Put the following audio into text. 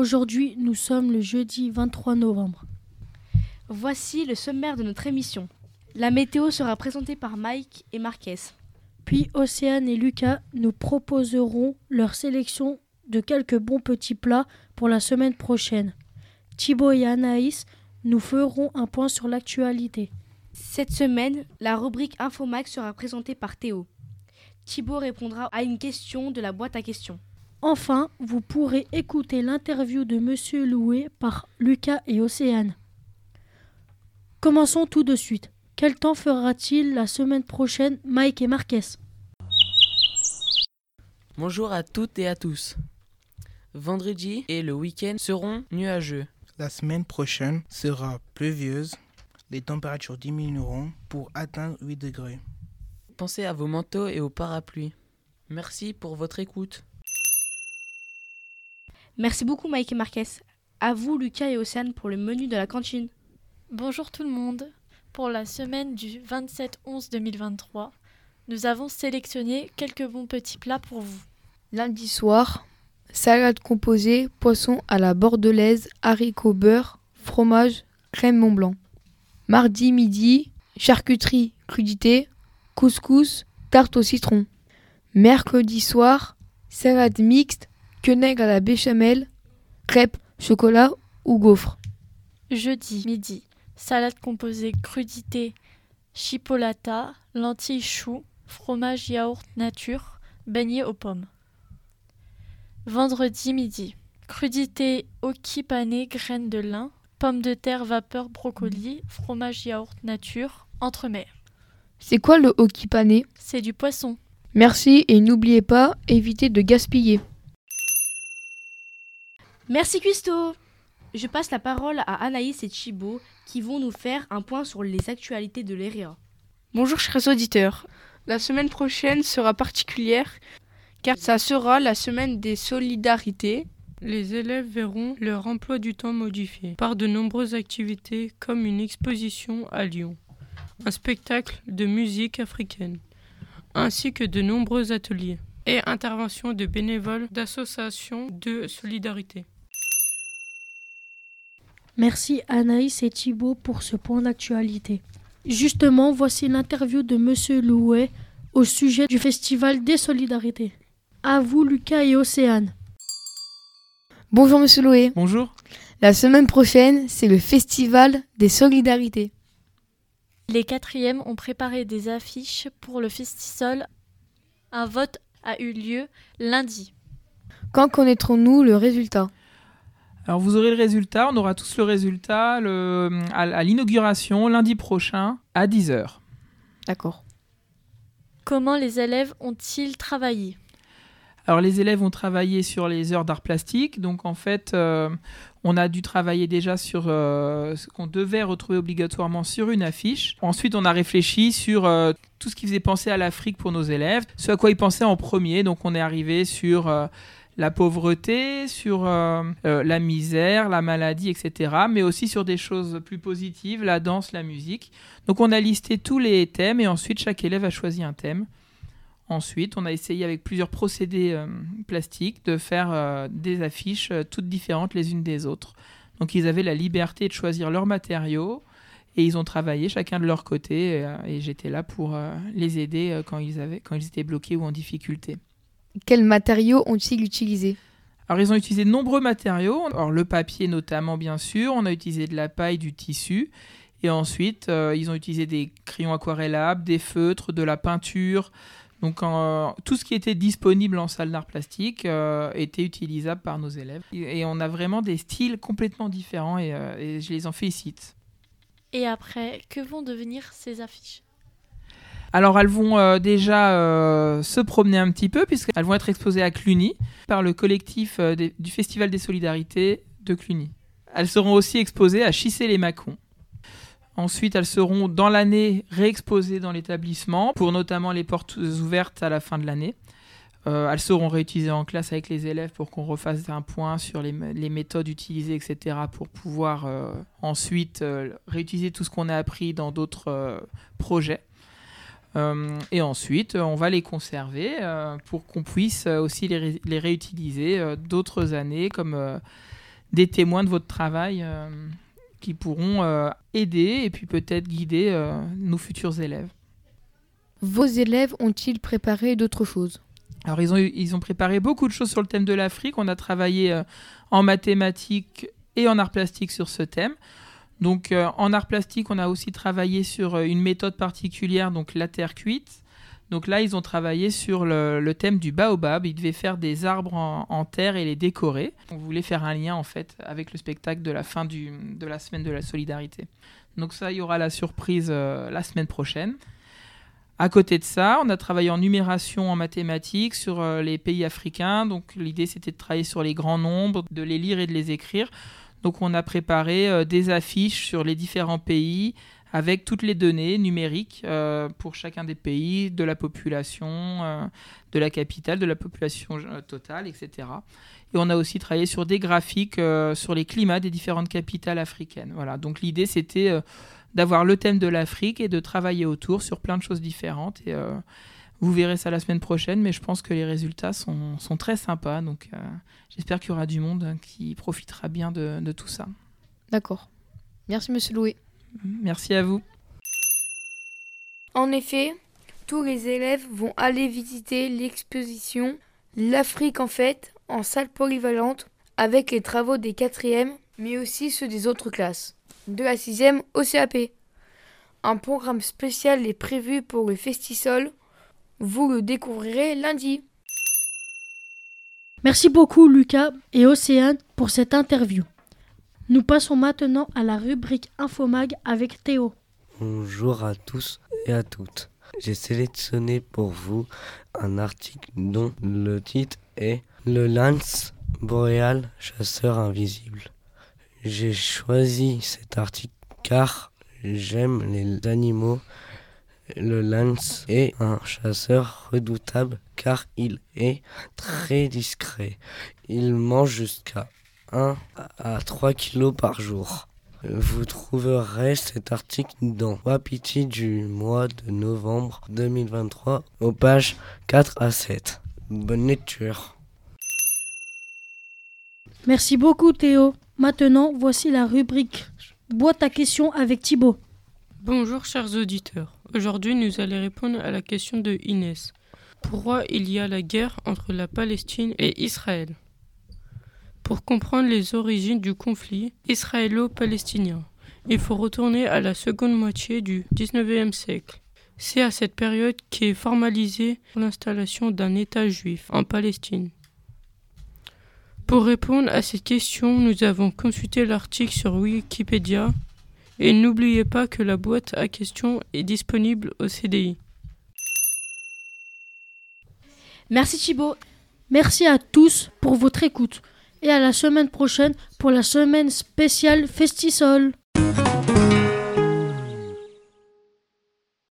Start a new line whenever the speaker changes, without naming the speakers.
Aujourd'hui, nous sommes le jeudi 23 novembre.
Voici le sommaire de notre émission. La météo sera présentée par Mike et Marquez.
Puis Océane et Lucas nous proposeront leur sélection de quelques bons petits plats pour la semaine prochaine. Thibaut et Anaïs nous feront un point sur l'actualité.
Cette semaine, la rubrique Infomax sera présentée par Théo. Thibaut répondra à une question de la boîte à questions.
Enfin, vous pourrez écouter l'interview de Monsieur Loué par Lucas et Océane. Commençons tout de suite. Quel temps fera-t-il la semaine prochaine, Mike et Marquez
Bonjour à toutes et à tous. Vendredi et le week-end seront nuageux.
La semaine prochaine sera pluvieuse. Les températures diminueront pour atteindre 8 degrés.
Pensez à vos manteaux et aux parapluies. Merci pour votre écoute.
Merci beaucoup Mike et Marquez. À vous Lucas et Océane pour le menu de la cantine.
Bonjour tout le monde. Pour la semaine du 27-11-2023, nous avons sélectionné quelques bons petits plats pour vous.
Lundi soir, salade composée, poisson à la bordelaise, haricots beurre, fromage, crème Mont Blanc. Mardi midi, charcuterie, crudité, couscous, tarte au citron. Mercredi soir, salade mixte, quenelle à la béchamel, crêpes, chocolat ou gaufre?
Jeudi midi, salade composée crudité, chipolata, lentilles choux, fromage yaourt nature, beignet aux pommes. Vendredi midi, crudité oki pané, graines de lin, pommes de terre vapeur brocoli, fromage yaourt nature, entremets.
C'est quoi le hoki pané?
C'est du poisson.
Merci et n'oubliez pas, évitez de gaspiller.
Merci Cuisto Je passe la parole à Anaïs et Chibo qui vont nous faire un point sur les actualités de l'ERIA.
Bonjour chers auditeurs. La semaine prochaine sera particulière car ça sera la semaine des solidarités.
Les élèves verront leur emploi du temps modifié par de nombreuses activités comme une exposition à Lyon, un spectacle de musique africaine, ainsi que de nombreux ateliers et interventions de bénévoles d'associations de solidarité.
Merci Anaïs et Thibault pour ce point d'actualité. Justement, voici l'interview de Monsieur Louet au sujet du Festival des Solidarités. À vous Lucas et Océane.
Bonjour Monsieur Loé.
Bonjour.
La semaine prochaine, c'est le Festival des Solidarités.
Les quatrièmes ont préparé des affiches pour le Festisol. Un vote a eu lieu lundi.
Quand connaîtrons-nous le résultat?
Alors vous aurez le résultat, on aura tous le résultat le, à, à l'inauguration lundi prochain à 10h.
D'accord.
Comment les élèves ont-ils travaillé?
Alors les élèves ont travaillé sur les heures d'art plastique, donc en fait euh, on a dû travailler déjà sur euh, ce qu'on devait retrouver obligatoirement sur une affiche. Ensuite on a réfléchi sur euh, tout ce qui faisait penser à l'Afrique pour nos élèves, ce à quoi ils pensaient en premier, donc on est arrivé sur la pauvreté, sur la misère, la maladie, etc. Mais aussi sur des choses plus positives, la danse, la musique. Donc on a listé tous les thèmes et ensuite chaque élève a choisi un thème. Ensuite, on a essayé avec plusieurs procédés euh, plastiques de faire euh, des affiches euh, toutes différentes les unes des autres. Donc ils avaient la liberté de choisir leurs matériaux et ils ont travaillé chacun de leur côté et j'étais là pour les aider quand ils, avaient, quand ils étaient bloqués ou en difficulté.
Quels matériaux ont-ils utilisé
alors ils ont utilisé de nombreux matériaux, alors le papier notamment bien sûr, on a utilisé de la paille, du tissu, et ensuite ils ont utilisé des crayons aquarellables, des feutres, de la peinture, donc tout ce qui était disponible en salle d'art plastique euh, était utilisable par nos élèves. Et, on a vraiment des styles complètement différents. Et, euh, et, je les en félicite.
Et après, que vont devenir ces affiches?
Alors elles vont euh, déjà se promener un petit peu puisqu'elles vont être exposées à Cluny par le collectif du Festival des Solidarités de Cluny. Elles seront aussi exposées à Chissé-les-Mâcons. Ensuite, elles seront dans l'année réexposées dans l'établissement pour notamment les portes ouvertes à la fin de l'année. Euh, elles seront réutilisées en classe avec les élèves pour qu'on refasse un point sur les, méthodes utilisées, etc., pour pouvoir euh, ensuite euh, réutiliser tout ce qu'on a appris dans d'autres projets. Et ensuite, on va les conserver pour qu'on puisse aussi les, les réutiliser d'autres années, comme des témoins de votre travail euh, qui pourront euh, aider et puis peut-être guider euh, nos futurs élèves.
Vos élèves ont-ils préparé d'autres choses?
Alors ils ont, ils ont préparé beaucoup de choses sur le thème de l'Afrique. On a travaillé en mathématiques et en art plastique sur ce thème. Donc en art plastique, on a aussi travaillé sur une méthode particulière, donc la terre cuite. Donc là, ils ont travaillé sur le, thème du baobab. Ils devaient faire des arbres en, terre et les décorer. On voulait faire un lien en fait avec le spectacle de la fin de la semaine de la solidarité. Donc ça, il y aura la surprise euh, la semaine prochaine. À côté de ça, on a travaillé en numération en mathématiques sur euh, les pays africains. Donc l'idée, c'était de travailler sur les grands nombres, de les lire et de les écrire. Donc on a préparé euh, des affiches sur les différents pays avec toutes les données numériques euh, pour chacun des pays, de la population, euh, de la capitale, de la population totale, etc. Et on a aussi travaillé sur des graphiques sur les climats des différentes capitales africaines. Voilà. Donc l'idée c'était d'avoir le thème de l'Afrique et de travailler autour sur plein de choses différentes. Vous verrez ça la semaine prochaine, mais je pense que les résultats sont, sont très sympas. Donc j'espère qu'il y aura du monde qui profitera bien de, de tout ça.
D'accord. Merci Monsieur Louis.
Merci à vous.
En effet, tous les élèves vont aller visiter l'exposition L'Afrique en fait en salle polyvalente avec les travaux des quatrièmes mais aussi ceux des autres classes, de la sixième au CAP. Un programme spécial est prévu pour le Festisol. Vous le découvrirez lundi.
Merci beaucoup Lucas et Océane pour cette interview. Nous passons maintenant à la rubrique Infomag avec Théo.
Bonjour à tous et à toutes. J'ai sélectionné pour vous un article dont le titre est Le lance boréal chasseur invisible. J'ai choisi cet article car j'aime les animaux. Le lance est un chasseur redoutable car il est très discret. Il mange jusqu'à 1 à 3 kilos par jour. Vous trouverez cet article dans Wapiti du mois de novembre 2023 aux pages 4 à 7. Bonne lecture.
Merci beaucoup Théo. Maintenant, voici la rubrique Boîte à questions avec Thibaut.
Bonjour chers auditeurs. Aujourd'hui, nous allons répondre à la question de Inès. Pourquoi il y a la guerre entre la Palestine et Israël? Pour comprendre les origines du conflit israélo-palestinien, il faut retourner à la seconde moitié du XIXe siècle. C'est à cette période qu'est formalisée l'installation d'un État juif en Palestine. Pour répondre à cette question, nous avons consulté l'article sur Wikipédia et n'oubliez pas que la boîte à questions est disponible au CDI.
Merci Thibaut. Merci à tous pour votre écoute et à la semaine prochaine pour la semaine spéciale Festisol.